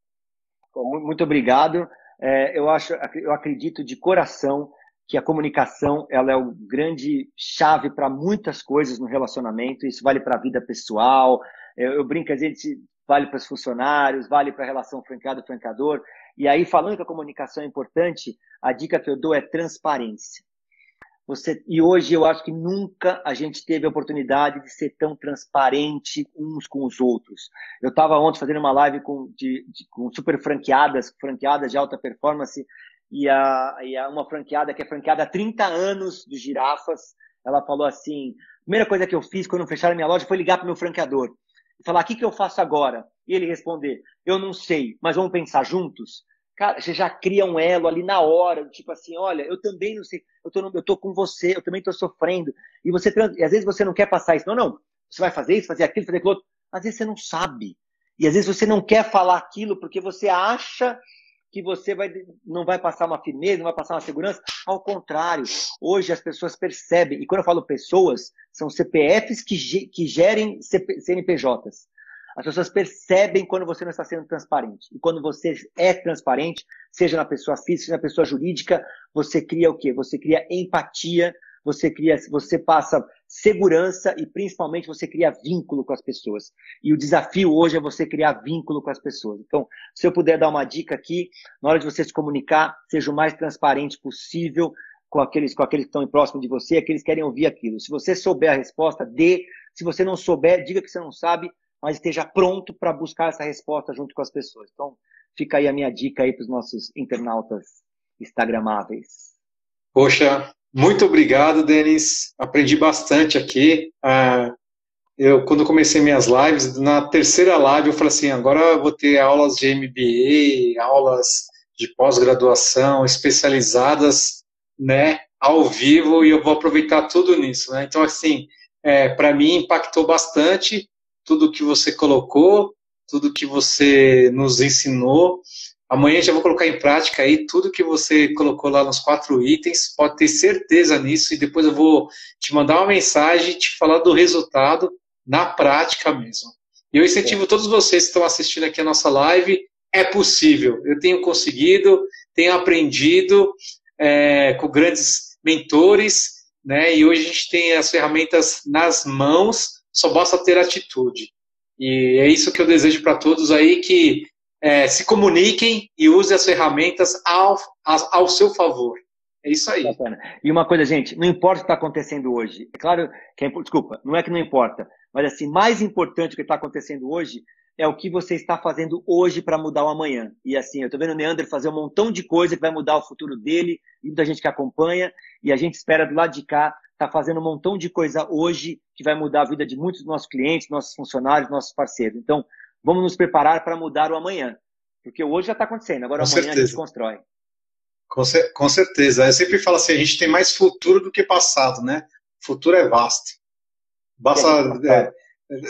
Muito obrigado. É, eu acho, eu acredito de coração que a comunicação ela é o grande chave para muitas coisas no relacionamento. Isso vale para a vida pessoal. Eu, eu brinco, a gente vale para os funcionários, vale para a relação franqueado-francador. E aí, falando que a comunicação é importante, a dica que eu dou é transparência. Você, e hoje eu acho que nunca a gente teve a oportunidade de ser tão transparente uns com os outros. Eu estava ontem fazendo uma live com, de, de, com super franqueadas, franqueadas de alta performance, e, a, e a uma franqueada que é franqueada há 30 anos de girafas, ela falou assim: primeira coisa que eu fiz quando fecharam minha loja foi ligar para o meu franqueador e falar: o que, que eu faço agora? E ele responder: eu não sei, mas vamos pensar juntos. Cara, você já cria um elo ali na hora, tipo assim, olha, eu também não sei, eu tô, eu tô com você, eu também tô sofrendo. E você e às vezes você não quer passar isso. Não, não. Você vai fazer isso, fazer aquilo, fazer aquilo outro. Às vezes você não sabe. E às vezes você não quer falar aquilo porque você acha que você vai, não vai passar uma firmeza, não vai passar uma segurança. Ao contrário, hoje as pessoas percebem, e quando eu falo pessoas, são CPFs que, que gerem CNPJs. As pessoas percebem quando você não está sendo transparente. E quando você é transparente, seja na pessoa física, seja na pessoa jurídica, você cria o quê? Você cria empatia, você cria, você passa segurança e principalmente você cria vínculo com as pessoas. E o desafio hoje é você criar vínculo com as pessoas. Então, se eu puder dar uma dica aqui, na hora de você se comunicar, seja o mais transparente possível com aqueles, com aqueles que estão próximo de você, aqueles que querem ouvir aquilo. Se você souber a resposta, dê. Se você não souber, diga que você não sabe, mas esteja pronto para buscar essa resposta junto com as pessoas. Então, fica aí a minha dica aí para os nossos internautas instagramáveis. Poxa, muito obrigado, Denis. Aprendi bastante aqui. Ah, eu, quando comecei minhas lives, na terceira live eu falei assim, agora vou ter aulas de MBA, aulas de pós-graduação especializadas, né, ao vivo, e eu vou aproveitar tudo nisso, né? Então, assim, é, para mim impactou bastante tudo que você colocou, tudo que você nos ensinou, Amanhã já vou colocar em prática aí tudo que você colocou lá nos quatro itens, pode ter certeza nisso, e depois eu vou te mandar uma mensagem, te falar do resultado na prática mesmo. E eu incentivo todos vocês que estão assistindo aqui a nossa live, é possível. Eu tenho conseguido, tenho aprendido é, com grandes mentores, né? E hoje a gente tem as ferramentas nas mãos, só basta ter atitude. E é isso que eu desejo para todos aí que é, se comuniquem e usem as ferramentas ao, ao seu favor. É isso aí. Bacana. E uma coisa, gente, não importa o que está acontecendo hoje. É claro que é, desculpa, não é que não importa, mas assim, mais importante o que está acontecendo hoje é o que você está fazendo hoje para mudar o amanhã. E assim, eu estou vendo o Neander fazer um montão de coisa que vai mudar o futuro dele, e muita gente que acompanha, e a gente espera do lado de cá tá fazendo um montão de coisa hoje que vai mudar a vida de muitos dos nossos clientes, nossos funcionários, nossos parceiros. Então, vamos nos preparar para mudar o amanhã. Porque hoje já está acontecendo, agora Com amanhã certeza. a gente constrói. Com, cer com, certeza. Eu sempre falo assim, a gente tem mais futuro do que passado, né? O futuro é vasto. Basta, é,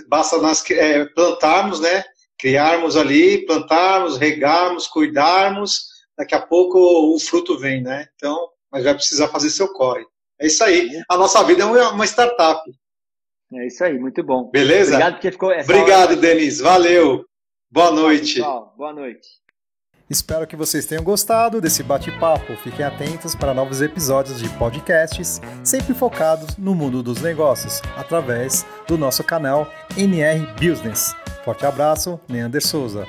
basta nós é, plantarmos, né? Criarmos ali, plantarmos, regarmos, cuidarmos, daqui a pouco o fruto vem, né? Então, mas vai precisar fazer seu corre. É isso aí. A nossa vida é uma startup. É isso aí, muito bom. Beleza? Obrigado porque ficou. Obrigado, Denis. Valeu. Boa noite. Tchau, boa noite. Espero que vocês tenham gostado desse bate-papo. Fiquem atentos para novos episódios de podcasts, sempre focados no mundo dos negócios, através do nosso canal NR Business. Forte abraço, Neander Souza.